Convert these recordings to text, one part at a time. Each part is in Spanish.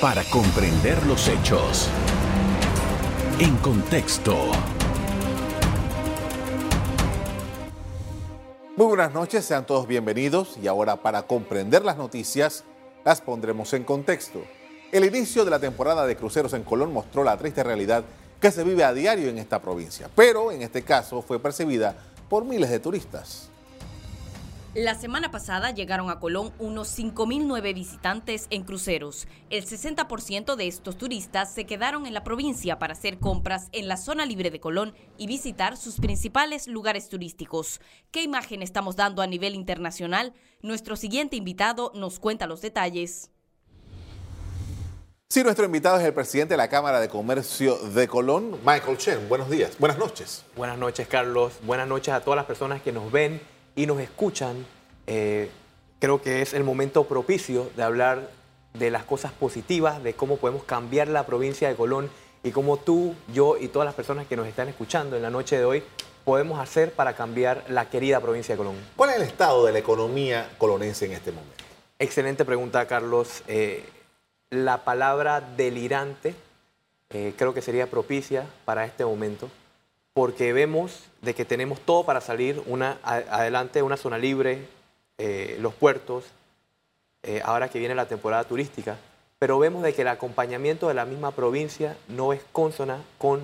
para comprender los hechos. En contexto. Muy buenas noches, sean todos bienvenidos y ahora para comprender las noticias las pondremos en contexto. El inicio de la temporada de cruceros en Colón mostró la triste realidad que se vive a diario en esta provincia, pero en este caso fue percibida por miles de turistas. La semana pasada llegaron a Colón unos 5.009 visitantes en cruceros. El 60% de estos turistas se quedaron en la provincia para hacer compras en la zona libre de Colón y visitar sus principales lugares turísticos. ¿Qué imagen estamos dando a nivel internacional? Nuestro siguiente invitado nos cuenta los detalles. Sí, nuestro invitado es el presidente de la Cámara de Comercio de Colón, Michael Chen. Buenos días, buenas noches. Buenas noches, Carlos. Buenas noches a todas las personas que nos ven y nos escuchan. Eh, creo que es el momento propicio de hablar de las cosas positivas, de cómo podemos cambiar la provincia de Colón y cómo tú, yo y todas las personas que nos están escuchando en la noche de hoy podemos hacer para cambiar la querida provincia de Colón. ¿Cuál es el estado de la economía colonense en este momento? Excelente pregunta, Carlos. Eh, la palabra delirante eh, creo que sería propicia para este momento, porque vemos de que tenemos todo para salir una, adelante, una zona libre, eh, los puertos, eh, ahora que viene la temporada turística, pero vemos de que el acompañamiento de la misma provincia no es consona con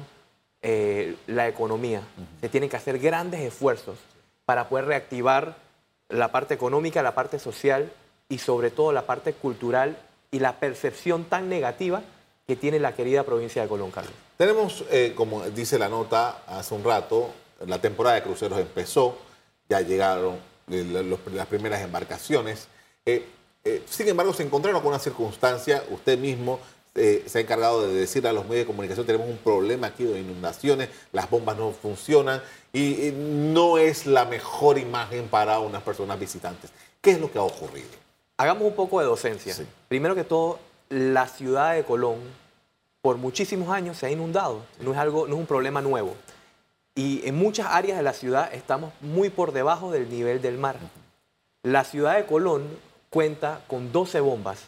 la economía. Se tienen que hacer grandes esfuerzos para poder reactivar la parte económica, la parte social y sobre todo la parte cultural y la percepción tan negativa que tiene la querida provincia de Colón, Carlos. Tenemos, eh, como dice la nota hace un rato, la temporada de cruceros empezó, ya llegaron eh, las primeras embarcaciones. Eh, sin embargo, se encontraron con una circunstancia, usted mismo se ha encargado de decir a los medios de comunicación, tenemos un problema aquí de inundaciones, las bombas no funcionan y no es la mejor imagen para unas personas visitantes. ¿Qué es lo que ha ocurrido? Hagamos un poco de docencia. Primero que todo, la ciudad de Colón por muchísimos años se ha inundado. No es algo, no es un problema nuevo. Y en muchas áreas de la ciudad estamos muy por debajo del nivel del mar. La ciudad de Colón cuenta con 12 bombas,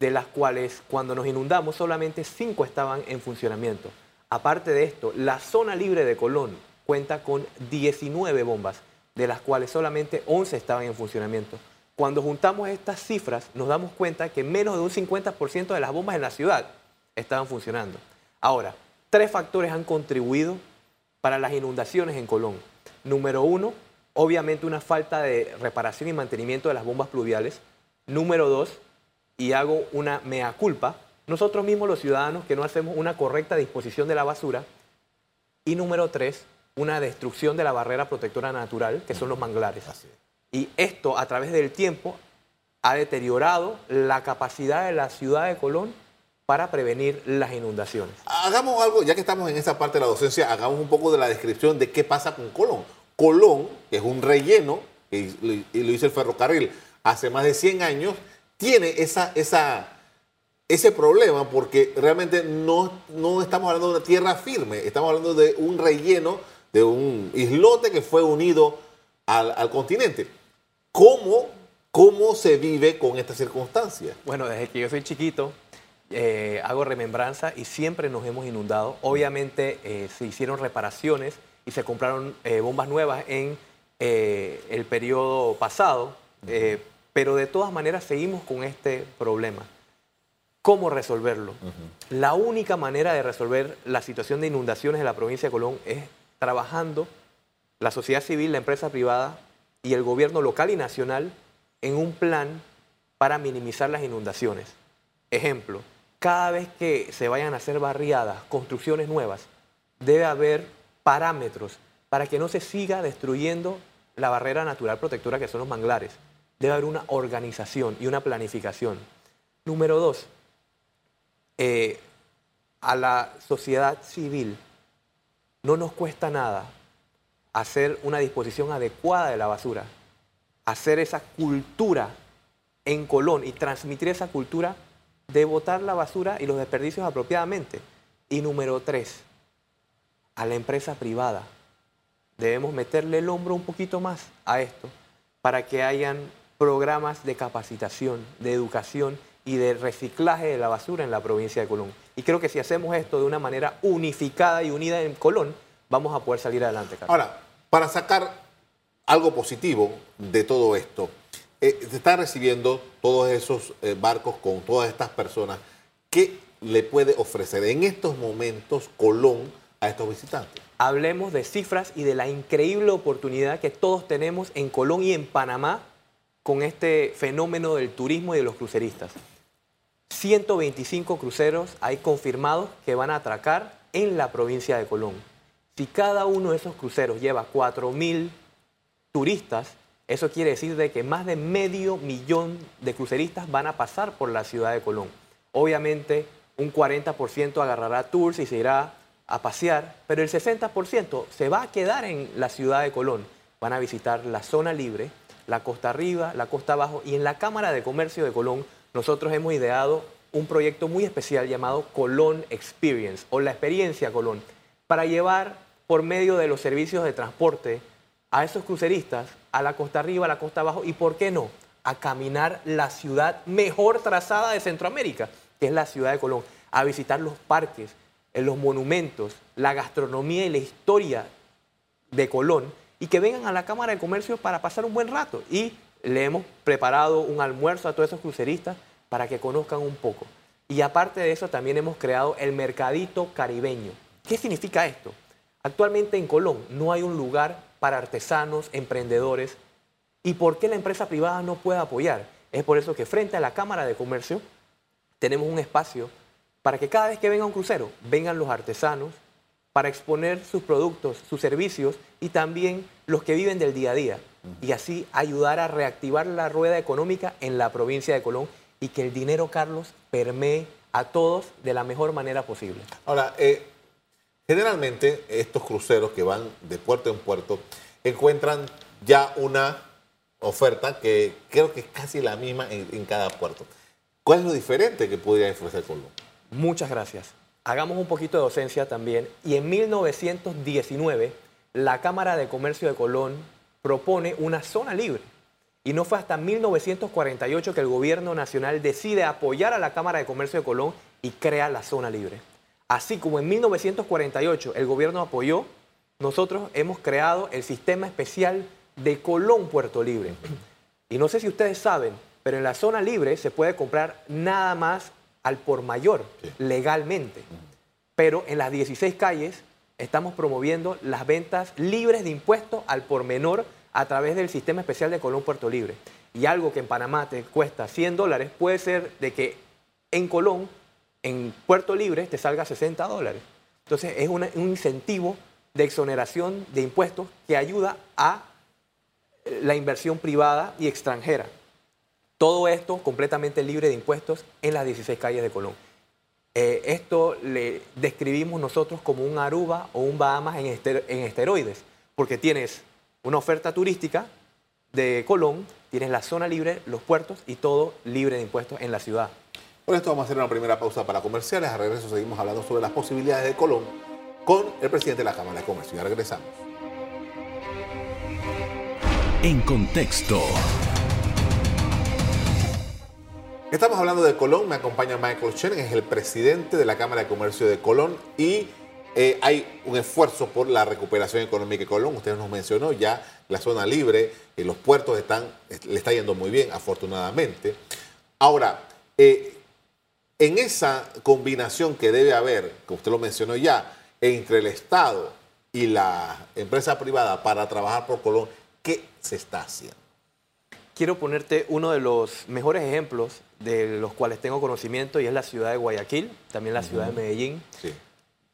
de las cuales cuando nos inundamos solamente 5 estaban en funcionamiento. Aparte de esto, la zona libre de Colón cuenta con 19 bombas, de las cuales solamente 11 estaban en funcionamiento. Cuando juntamos estas cifras, nos damos cuenta que menos de un 50% de las bombas en la ciudad estaban funcionando. Ahora, tres factores han contribuido para las inundaciones en Colón. Número uno, obviamente una falta de reparación y mantenimiento de las bombas pluviales. Número dos, y hago una mea culpa, nosotros mismos los ciudadanos que no hacemos una correcta disposición de la basura. Y número tres, una destrucción de la barrera protectora natural, que son los manglares. Y esto a través del tiempo ha deteriorado la capacidad de la ciudad de Colón para prevenir las inundaciones. Hagamos algo, ya que estamos en esa parte de la docencia, hagamos un poco de la descripción de qué pasa con Colón. Colón, que es un relleno, y lo hizo el ferrocarril hace más de 100 años, tiene esa, ese problema porque realmente no, no estamos hablando de una tierra firme, estamos hablando de un relleno, de un islote que fue unido al continente. ¿Cómo, ¿Cómo se vive con esta circunstancia? Bueno, desde que yo soy chiquito, eh, hago remembranza y siempre nos hemos inundado. Obviamente eh, se hicieron reparaciones y se compraron eh, bombas nuevas en el periodo pasado, pero de todas maneras seguimos con este problema. ¿Cómo resolverlo? La única manera de resolver la situación de inundaciones en la provincia de Colón es trabajando la sociedad civil, la empresa privada y el gobierno local y nacional en un plan para minimizar las inundaciones. Ejemplo, cada vez que se vayan a hacer barriadas, construcciones nuevas, debe haber parámetros para que no se siga destruyendo la barrera natural protectora que son los manglares. Debe haber una organización y una planificación. Número dos, eh, a la sociedad civil no nos cuesta nada hacer una disposición adecuada de la basura, hacer esa cultura en Colón y transmitir esa cultura de botar la basura y los desperdicios apropiadamente. Y número tres, a la empresa privada. Debemos meterle el hombro un poquito más a esto para que hayan programas de capacitación, de educación y de reciclaje de la basura en la provincia de Colón. Y creo que si hacemos esto de una manera unificada y unida en Colón, vamos a poder salir adelante. Carlos. Ahora, para sacar algo positivo de todo esto, eh, se están recibiendo todos esos eh, barcos con todas estas personas. ¿Qué le puede ofrecer en estos momentos Colón a estos visitantes? Hablemos de cifras y de la increíble oportunidad que todos tenemos en Colón y en Panamá con este fenómeno del turismo y de los cruceristas. 125 cruceros hay confirmados que van a atracar en la provincia de Colón. Si cada uno de esos cruceros lleva 4.000 turistas, eso quiere decir de que más de medio millón de cruceristas van a pasar por la ciudad de Colón. Obviamente, un 40% agarrará tours y se irá a pasear, pero el 60% se va a quedar en la ciudad de Colón. Van a visitar la zona libre, la costa arriba, la costa abajo y en la Cámara de Comercio de Colón nosotros hemos ideado un proyecto muy especial llamado Colón Experience o la experiencia Colón para llevar por medio de los servicios de transporte a esos cruceristas a la costa arriba, a la costa abajo y, ¿por qué no?, a caminar la ciudad mejor trazada de Centroamérica, que es la ciudad de Colón, a visitar los parques, eh, los monumentos, la gastronomía y la historia de Colón y que vengan a la Cámara de Comercio para pasar un buen rato. Y le hemos preparado un almuerzo a todos esos cruceristas para que conozcan un poco. Y aparte de eso, también hemos creado el Mercadito Caribeño. ¿Qué significa esto? Actualmente en Colón no hay un lugar para artesanos, emprendedores. ¿Y por qué la empresa privada no puede apoyar? Es por eso que frente a la Cámara de Comercio tenemos un espacio para que cada vez que venga un crucero vengan los artesanos para exponer sus productos, sus servicios y también los que viven del día a día y así ayudar a reactivar la rueda económica en la provincia de Colón y que el dinero, Carlos, permee a todos de la mejor manera posible. Ahora, eh, generalmente estos cruceros que van de puerto en puerto encuentran ya una oferta que creo que es casi la misma en, cada puerto. ¿Cuál es lo diferente que podría ofrecer Colón? Muchas gracias. Hagamos un poquito de docencia también. Y en 1919, la Cámara de Comercio de Colón propone una zona libre. Y no fue hasta 1948 que el gobierno nacional decide apoyar a la Cámara de Comercio de Colón y crea la zona libre. Así como en 1948 el gobierno apoyó, nosotros hemos creado el sistema especial de Colón Puerto Libre. Y no sé si ustedes saben, pero en la zona libre se puede comprar nada más al por mayor, legalmente. Pero en las 16 calles estamos promoviendo las ventas libres de impuestos al por menor a través del sistema especial de Colón Puerto Libre. Y algo que en Panamá te cuesta 100 dólares puede ser de que en Colón, en Puerto Libre, te salga 60 dólares. Entonces es un incentivo de exoneración de impuestos que ayuda a la inversión privada y extranjera. Todo esto completamente libre de impuestos en las 16 calles de Colón. Eh, esto le describimos nosotros como un Aruba o un Bahamas en, en esteroides, porque tienes una oferta turística de Colón, tienes la zona libre, los puertos y todo libre de impuestos en la ciudad. Por esto vamos a hacer una primera pausa para comerciales. A regreso seguimos hablando sobre las posibilidades de Colón con el presidente de la Cámara de Comercio. Ya regresamos. En contexto. Estamos hablando de Colón, me acompaña Michael Chen, es el presidente de la Cámara de Comercio de Colón y eh, hay un esfuerzo por la recuperación económica de Colón. Usted nos mencionó ya la zona libre, y los puertos están, le está yendo muy bien, afortunadamente. Ahora, eh, en esa combinación que debe haber, que usted lo mencionó ya, entre el Estado y la empresa privada para trabajar por Colón, ¿qué se está haciendo? Quiero ponerte uno de los mejores ejemplos de los cuales tengo conocimiento y es la ciudad de Guayaquil, también la ciudad de Medellín. Sí.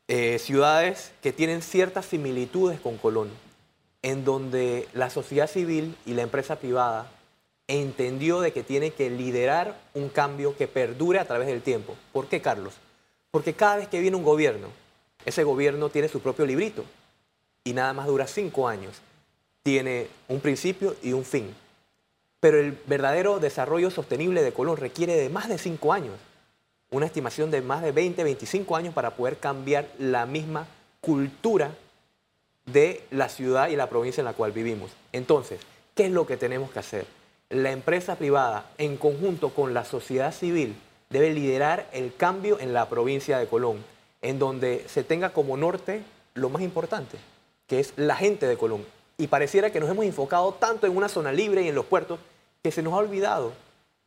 Eh, ciudades que tienen ciertas similitudes con Colón, en donde la sociedad civil y la empresa privada entendió de que tiene que liderar un cambio que perdure a través del tiempo. ¿Por qué, Carlos? Porque cada vez que viene un gobierno, ese gobierno tiene su propio librito y nada más dura cinco años. Tiene un principio y un fin. Pero el verdadero desarrollo sostenible de Colón requiere de más de cinco años una estimación de más de 20, 25 años para poder cambiar la misma cultura de la ciudad y la provincia en la cual vivimos. Entonces, ¿qué es lo que tenemos que hacer? La empresa privada, en conjunto con la sociedad civil, debe liderar el cambio en la provincia de Colón, en donde se tenga como norte lo más importante, que es la gente de Colón. Y pareciera que nos hemos enfocado tanto en una zona libre y en los puertos que se nos ha olvidado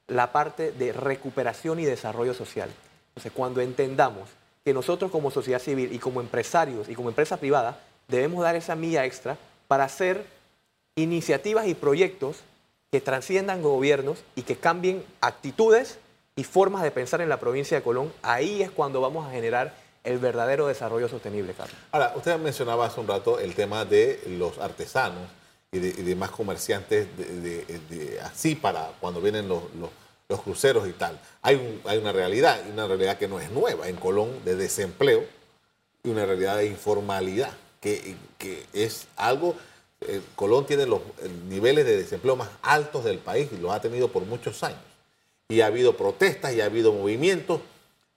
la parte de recuperación y desarrollo social. Entonces, cuando entendamos que nosotros como sociedad civil y como empresarios y como empresa privada debemos dar esa milla extra para hacer iniciativas y proyectos que trasciendan gobiernos y que cambien actitudes y formas de pensar en la provincia de Colón, ahí es cuando vamos a generar el verdadero desarrollo sostenible, Carlos. Ahora, usted mencionaba hace un rato el tema de los artesanos y de, comerciantes así para cuando vienen los, los, cruceros y tal. Hay, hay una realidad, una realidad que no es nueva en Colón de desempleo y una realidad de informalidad, que, que es algo eh, Colón tiene los niveles de desempleo más altos del país y los ha tenido por muchos años. Y ha habido protestas y ha habido movimientos.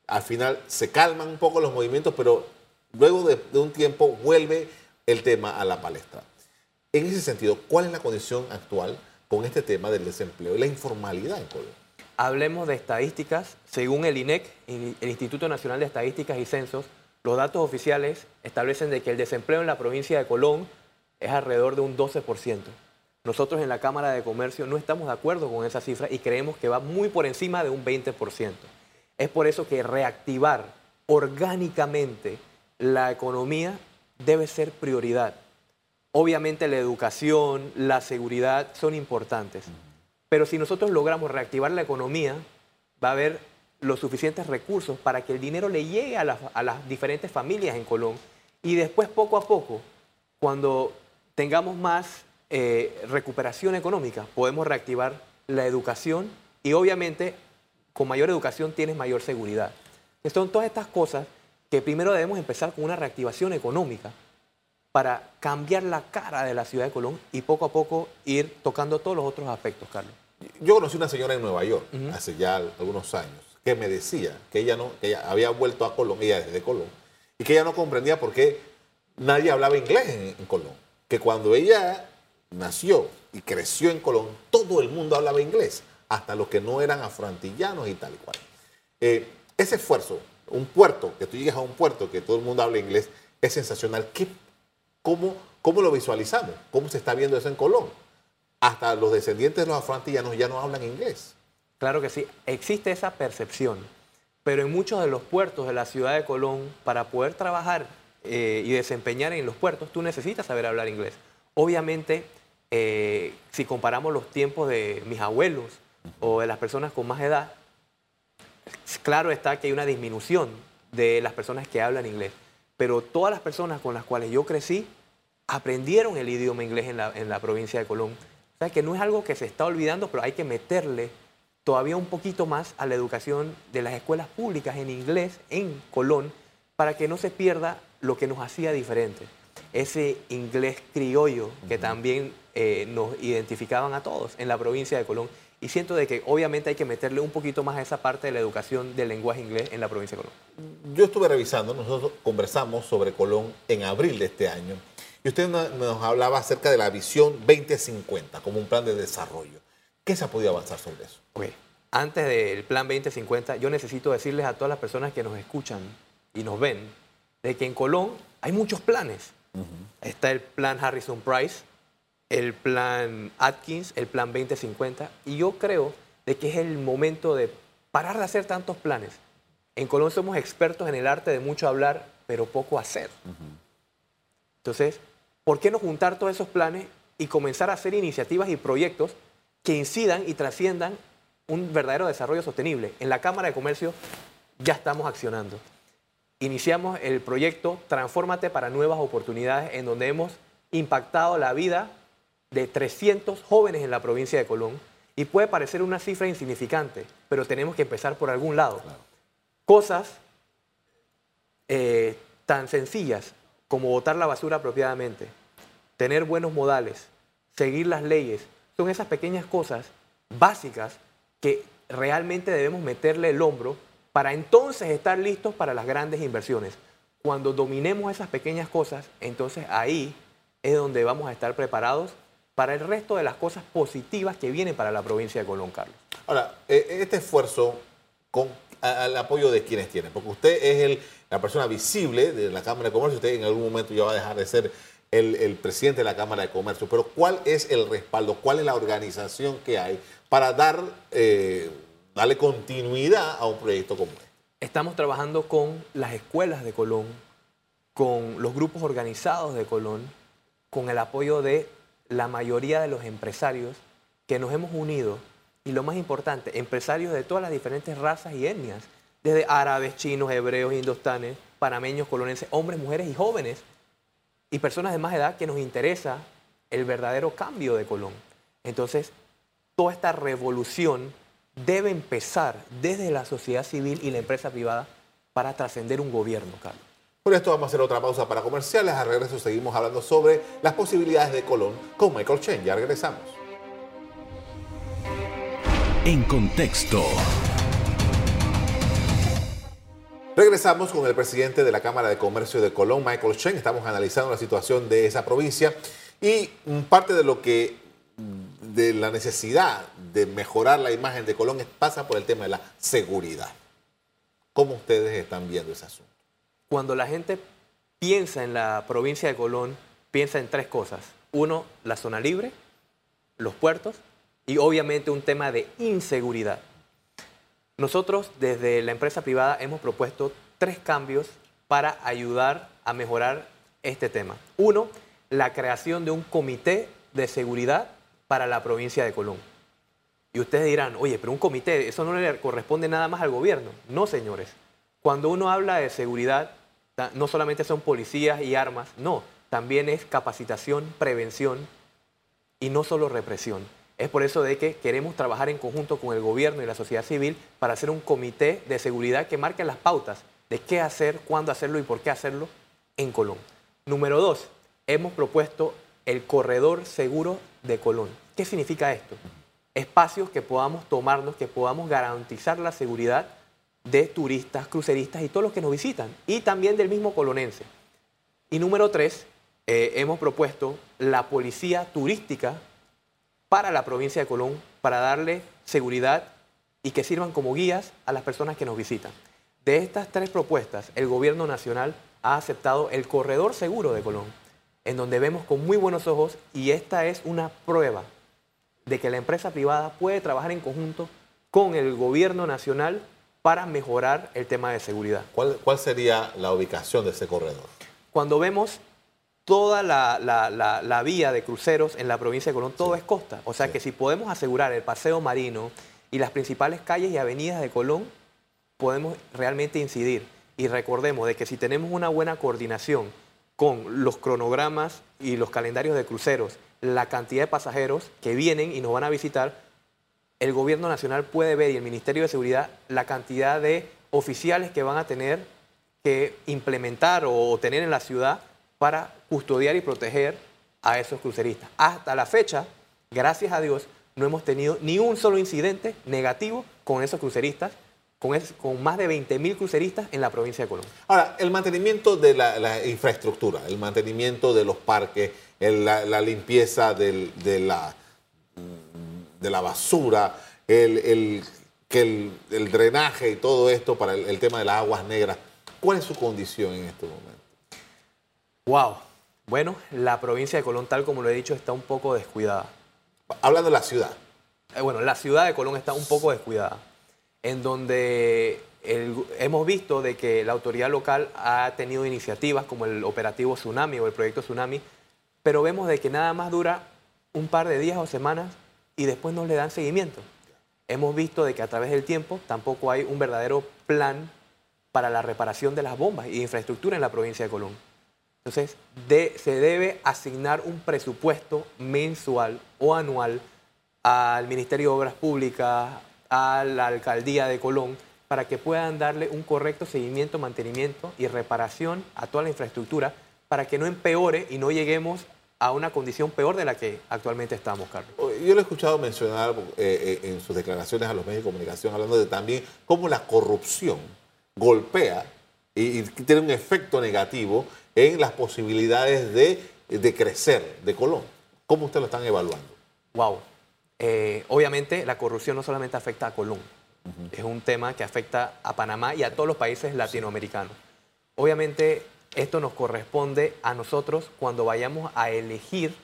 Al final se calman un poco los movimientos, pero luego de, un tiempo vuelve el tema a la palestra. En ese sentido, ¿cuál es la condición actual con este tema del desempleo y la informalidad en Colón? Hablemos de estadísticas. Según el INEC, el Instituto Nacional de Estadísticas y Censos, los datos oficiales establecen de que el desempleo en la provincia de Colón es alrededor de un 12%. Nosotros en la Cámara de Comercio no estamos de acuerdo con esa cifra y creemos que va muy por encima de un 20%. Es por eso que reactivar orgánicamente la economía debe ser prioridad. Obviamente la educación, la seguridad son importantes, pero si nosotros logramos reactivar la economía, va a haber los suficientes recursos para que el dinero le llegue a las, diferentes familias en Colón y después poco a poco, cuando tengamos más eh, recuperación económica, podemos reactivar la educación y obviamente con mayor educación tienes mayor seguridad. Son todas estas cosas que primero debemos empezar con una reactivación económica para cambiar la cara de la ciudad de Colón y poco a poco ir tocando todos los otros aspectos, Carlos. Yo conocí una señora en Nueva York hace ya algunos años que me decía que ella no, que ella había vuelto a Colón, ella desde Colón, y que ella no comprendía por qué nadie hablaba inglés en Colón que cuando ella nació y creció en Colón, todo el mundo hablaba inglés, hasta los que no eran afroantillanos y tal y cual. Eh, ese esfuerzo, un puerto, que tú llegues a un puerto que todo el mundo habla inglés, es sensacional. ¿Qué, cómo, ¿Cómo lo visualizamos? ¿Cómo se está viendo eso en Colón? Hasta los descendientes de los afroantillanos ya no hablan inglés. Claro que sí, existe esa percepción, pero en muchos de los puertos de la ciudad de Colón, para poder trabajar eh, y desempeñar en los puertos, tú necesitas saber hablar inglés. Obviamente, eh, si comparamos los tiempos de mis abuelos o de las personas con más edad, claro está que hay una disminución de las personas que hablan inglés, pero todas las personas con las cuales yo crecí aprendieron el idioma inglés en la, en la provincia de Colón. O sea que no es algo que se está olvidando, pero hay que meterle todavía un poquito más a la educación de las escuelas públicas en inglés en Colón para que no se pierda lo que nos hacía diferente. Ese inglés criollo que también eh, nos identificaban a todos en la provincia de Colón. Y siento de que obviamente hay que meterle un poquito más a esa parte de la educación del lenguaje inglés en la provincia de Colón. Yo estuve revisando, nosotros conversamos sobre Colón en abril de este año y usted nos hablaba acerca de la visión 2050 como un plan de desarrollo. ¿Qué se ha podido avanzar sobre eso? Antes del plan 2050, yo necesito decirles a todas las personas que nos escuchan y nos ven de que en Colón hay muchos planes. Está el plan Harrison Price, el plan Atkins, el plan 2050, y yo creo de que es el momento de parar de hacer tantos planes. En Colón somos expertos en el arte de mucho hablar, pero poco hacer. Entonces, ¿por qué no juntar todos esos planes y comenzar a hacer iniciativas y proyectos que incidan y trasciendan un verdadero desarrollo sostenible? En la Cámara de Comercio ya estamos accionando iniciamos el proyecto Transfórmate para Nuevas Oportunidades, en donde hemos impactado la vida de 300 jóvenes en la provincia de Colón. Y puede parecer una cifra insignificante, pero tenemos que empezar por algún lado. Cosas eh, tan sencillas como botar la basura apropiadamente, tener buenos modales, seguir las leyes, son esas pequeñas cosas básicas que realmente debemos meterle el hombro para entonces estar listos para las grandes inversiones. Cuando dominemos esas pequeñas cosas, entonces ahí es donde vamos a estar preparados para el resto de las cosas positivas que vienen para la provincia de Colón, Carlos. Ahora, eh, este esfuerzo con al apoyo de quienes tienen, porque usted es el, la persona visible de la Cámara de Comercio, usted en algún momento ya va a dejar de ser el, el, presidente de la Cámara de Comercio, pero ¿cuál es el respaldo, cuál es la organización que hay para dar, eh, darle continuidad a un proyecto como este? Estamos trabajando con las escuelas de Colón, con los grupos organizados de Colón, con el apoyo de la mayoría de los empresarios que nos hemos unido y lo más importante, empresarios de todas las diferentes razas y etnias, desde árabes, chinos, hebreos, indostanes, panameños, colonenses, hombres, mujeres y jóvenes, y personas de más edad que nos interesa el verdadero cambio de Colón. Entonces, toda esta revolución debe empezar desde la sociedad civil y la empresa privada para trascender un gobierno, Carlos. Por esto vamos a hacer otra pausa para comerciales. A regreso seguimos hablando sobre las posibilidades de Colón con Michael Chen. Ya regresamos. En contexto. Regresamos con el presidente de la Cámara de Comercio de Colón, Michael Chen. Estamos analizando la situación de esa provincia y parte de lo que de la necesidad de mejorar la imagen de Colón pasa por el tema de la seguridad. ¿Cómo ustedes están viendo ese asunto? Cuando la gente piensa en la provincia de Colón, piensa en tres cosas. Uno, la zona libre, los puertos y obviamente un tema de inseguridad. Nosotros desde la empresa privada hemos propuesto tres cambios para ayudar a mejorar este tema. Uno, la creación de un comité de seguridad para la provincia de Colón. Y ustedes dirán, oye, pero un comité, eso no le corresponde nada más al gobierno. No, señores. Cuando uno habla de seguridad, no solamente son policías y armas, no, también es capacitación, prevención y no solo represión. Es por eso de que queremos trabajar en conjunto con el gobierno y la sociedad civil para hacer un comité de seguridad que marque las pautas de qué hacer, cuándo hacerlo y por qué hacerlo en Colón. Número dos, hemos propuesto el corredor seguro de Colón. ¿Qué significa esto? Espacios que podamos tomarnos, que podamos garantizar la seguridad de turistas, cruceristas y todos los que nos visitan, y también del mismo colonense. Y número tres, eh, hemos propuesto la policía turística para la provincia de Colón, para darle seguridad y que sirvan como guías a las personas que nos visitan. De estas tres propuestas, el gobierno nacional ha aceptado el corredor seguro de Colón, en donde vemos con muy buenos ojos y esta es una prueba de que la empresa privada puede trabajar en conjunto con el gobierno nacional para mejorar el tema de seguridad. ¿Cuál, cuál sería la ubicación de ese corredor? Cuando vemos toda la, la, la, vía de cruceros en la provincia de Colón, todo es costa. O sea que si podemos asegurar el paseo marino y las principales calles y avenidas de Colón, podemos realmente incidir. Y recordemos de que si tenemos una buena coordinación con los cronogramas y los calendarios de cruceros, la cantidad de pasajeros que vienen y nos van a visitar, el gobierno nacional puede ver y el Ministerio de Seguridad la cantidad de oficiales que van a tener que implementar o tener en la ciudad para custodiar y proteger a esos cruceristas. Hasta la fecha, gracias a Dios, no hemos tenido ni un solo incidente negativo con esos cruceristas, con, con más de 20.000 cruceristas en la provincia de Colombia. Ahora, el mantenimiento de la, infraestructura, el mantenimiento de los parques, la, limpieza de, la, de la basura, el, que el, drenaje y todo esto para el, tema de las aguas negras, ¿cuál es su condición en este momento? Wow. Bueno, la provincia de Colón, tal como lo he dicho, está un poco descuidada. Hablando de la ciudad. Eh, bueno, la ciudad de Colón está un poco descuidada, en donde hemos visto de que la autoridad local ha tenido iniciativas como el operativo Tsunami o el proyecto Tsunami, pero vemos de que nada más dura un par de días o semanas y después no le dan seguimiento. Hemos visto de que a través del tiempo tampoco hay un verdadero plan para la reparación de las bombas y infraestructura en la provincia de Colón. Entonces, se debe asignar un presupuesto mensual o anual al Ministerio de Obras Públicas, a la Alcaldía de Colón, para que puedan darle un correcto seguimiento, mantenimiento y reparación a toda la infraestructura, para que no empeore y no lleguemos a una condición peor de la que actualmente estamos, Carlos. Yo lo he escuchado mencionar eh, eh, en sus declaraciones a los medios de comunicación, hablando de también cómo la corrupción golpea y tiene un efecto negativo en las posibilidades de, crecer de Colón. ¿Cómo ustedes lo están evaluando? Wow. Eh, obviamente la corrupción no solamente afecta a Colón, es un tema que afecta a Panamá y a todos los países latinoamericanos. Obviamente esto nos corresponde a nosotros cuando vayamos a elegir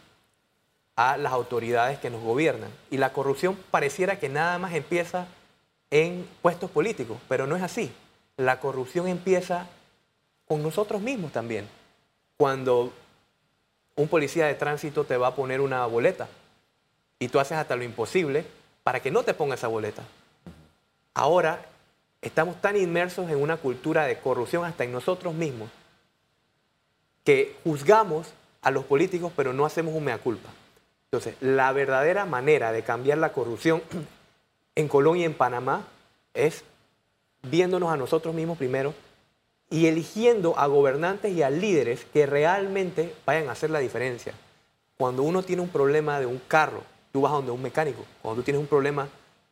a las autoridades que nos gobiernan. Y la corrupción pareciera que nada más empieza en puestos políticos, pero no es así. La corrupción empieza con nosotros mismos también. Cuando un policía de tránsito te va a poner una boleta y tú haces hasta lo imposible para que no te ponga esa boleta. Ahora estamos tan inmersos en una cultura de corrupción hasta en nosotros mismos que juzgamos a los políticos pero no hacemos un mea culpa. Entonces, la verdadera manera de cambiar la corrupción en Colombia y en Panamá es viéndonos a nosotros mismos primero y eligiendo a gobernantes y a líderes que realmente vayan a hacer la diferencia. Cuando uno tiene un problema de un carro, tú vas a donde un mecánico. Cuando tú tienes un problema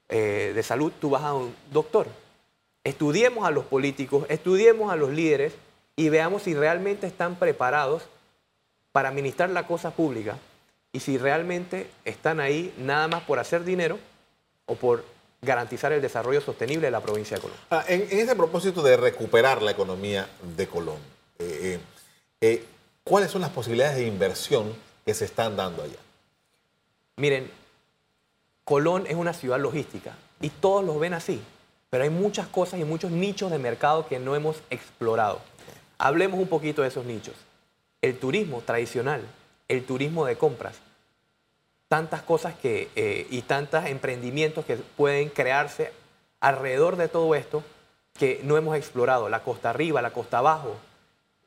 eh, de salud, tú vas a un doctor. Estudiemos a los políticos, estudiemos a los líderes y veamos si realmente están preparados para administrar la cosa pública y si realmente están ahí nada más por hacer dinero o por garantizar el desarrollo sostenible de la provincia de Colón. Ah, en, ese propósito de recuperar la economía de Colón, eh, eh, ¿cuáles son las posibilidades de inversión que se están dando allá? Miren, Colón es una ciudad logística y todos lo ven así, pero hay muchas cosas y muchos nichos de mercado que no hemos explorado. Hablemos un poquito de esos nichos. El turismo tradicional, el turismo de compras, tantas cosas que, eh, y tantos emprendimientos que pueden crearse alrededor de todo esto que no hemos explorado. La costa arriba, la costa abajo.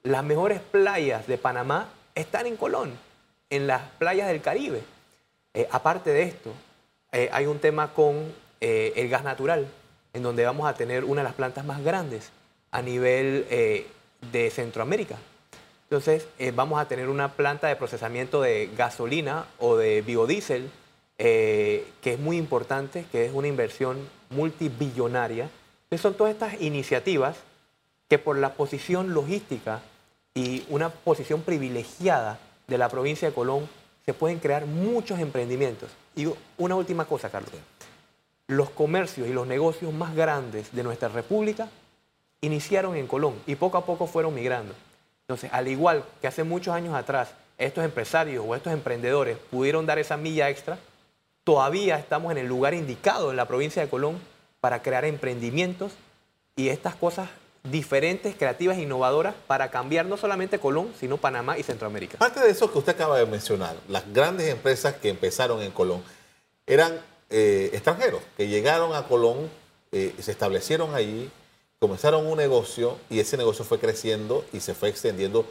Las mejores playas de Panamá están en Colón, en las playas del Caribe. Eh, aparte de esto, eh, hay un tema con el gas natural, en donde vamos a tener una de las plantas más grandes a nivel de Centroamérica. Entonces, eh, vamos a tener una planta de procesamiento de gasolina o de biodiesel, eh, que es muy importante, que es una inversión multibillonaria. Entonces, son todas estas iniciativas que por la posición logística y una posición privilegiada de la provincia de Colón, se pueden crear muchos emprendimientos. Y una última cosa, Carlos. Los comercios y los negocios más grandes de nuestra república iniciaron en Colón y poco a poco fueron migrando. Entonces, al igual que hace muchos años atrás, estos empresarios o estos emprendedores pudieron dar esa milla extra, todavía estamos en el lugar indicado en la provincia de Colón para crear emprendimientos y estas cosas diferentes, creativas e innovadoras para cambiar no solamente Colón, sino Panamá y Centroamérica. Parte de eso que usted acaba de mencionar, las grandes empresas que empezaron en Colón eran eh, extranjeros, que llegaron a Colón, eh, se establecieron allí, comenzaron un negocio y ese negocio fue creciendo y se fue extendiendo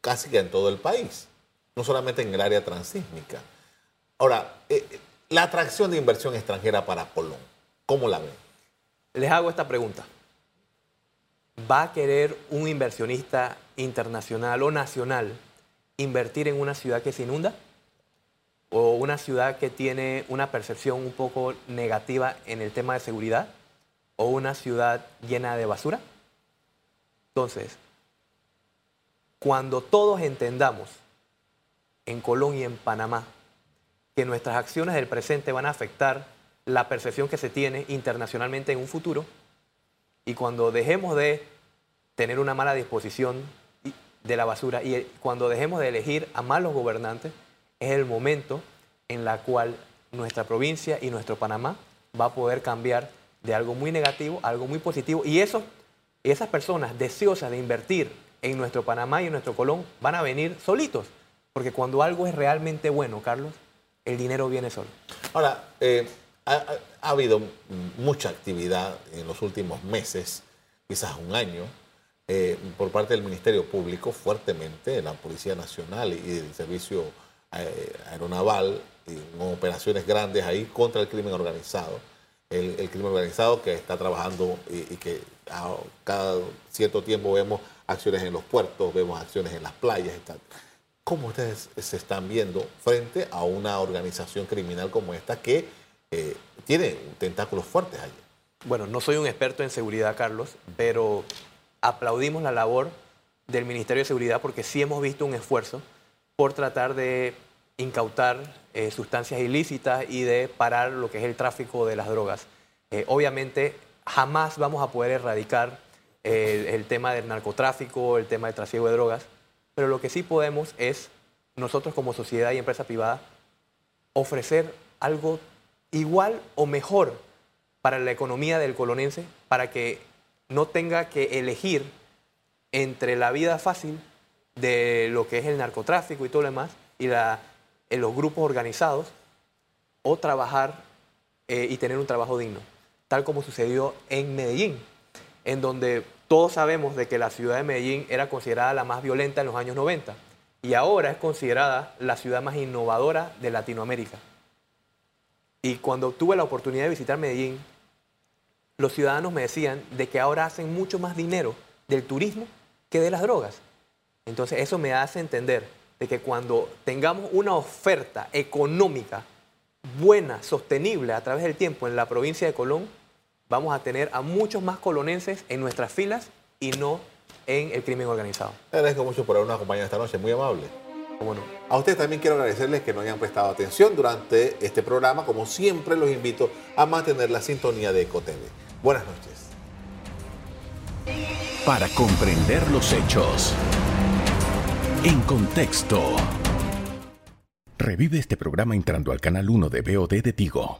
casi que en todo el país, no solamente en el área transísmica. Ahora, eh, la atracción de inversión extranjera para Colón, ¿cómo la ven? Les hago esta pregunta. ¿Va a querer un inversionista internacional o nacional invertir en una ciudad que se inunda? ¿O una ciudad que tiene una percepción un poco negativa en el tema de seguridad? o una ciudad llena de basura? Entonces, cuando todos entendamos en Colón y en Panamá que nuestras acciones del presente van a afectar la percepción que se tiene internacionalmente en un futuro, y cuando dejemos de tener una mala disposición de la basura y cuando dejemos de elegir a malos gobernantes, es el momento en la cual nuestra provincia y nuestro Panamá va a poder cambiar de algo muy negativo a algo muy positivo. Y eso, esas personas deseosas de invertir en nuestro Panamá y en nuestro Colón van a venir solitos. Porque cuando algo es realmente bueno, Carlos, el dinero viene solo. Ahora, eh, ha, habido mucha actividad en los últimos meses, quizás un año, eh, por parte del Ministerio Público fuertemente, la Policía Nacional y el Servicio eh, Aeronaval, en operaciones grandes ahí contra el crimen organizado el, crimen organizado que está trabajando y, que a cada cierto tiempo vemos acciones en los puertos, vemos acciones en las playas. Y ¿Cómo ustedes se están viendo frente a una organización criminal como esta que eh, tiene tentáculos fuertes allí? Bueno, no soy un experto en seguridad, Carlos, pero aplaudimos la labor del Ministerio de Seguridad porque sí hemos visto un esfuerzo por tratar de incautar eh, sustancias ilícitas y de parar lo que es el tráfico de las drogas. Eh, obviamente jamás vamos a poder erradicar el, el tema del narcotráfico, el tema del trasiego de drogas, pero lo que sí podemos es nosotros como sociedad y empresa privada ofrecer algo igual o mejor para la economía del colonense, para que no tenga que elegir entre la vida fácil de lo que es el narcotráfico y todo lo demás, y los grupos organizados, o trabajar eh, y tener un trabajo digno, tal como sucedió en Medellín, en donde todos sabemos de que la ciudad de Medellín era considerada la más violenta en los años 90 y ahora es considerada la ciudad más innovadora de Latinoamérica. Y cuando tuve la oportunidad de visitar Medellín, los ciudadanos me decían de que ahora hacen mucho más dinero del turismo que de las drogas. Entonces eso me hace entender de que cuando tengamos una oferta económica buena, sostenible a través del tiempo en la provincia de Colón, vamos a tener a muchos más colonenses en nuestras filas y no en el crimen organizado. Le agradezco mucho por habernos acompañado esta noche, muy amable. ¿Cómo no? A ustedes también quiero agradecerles que nos hayan prestado atención durante este programa. Como siempre, los invito a mantener la sintonía de EcoTV. Buenas noches. Para comprender los hechos. En contexto. Revive este programa entrando al canal 1 de BOD de Tigo.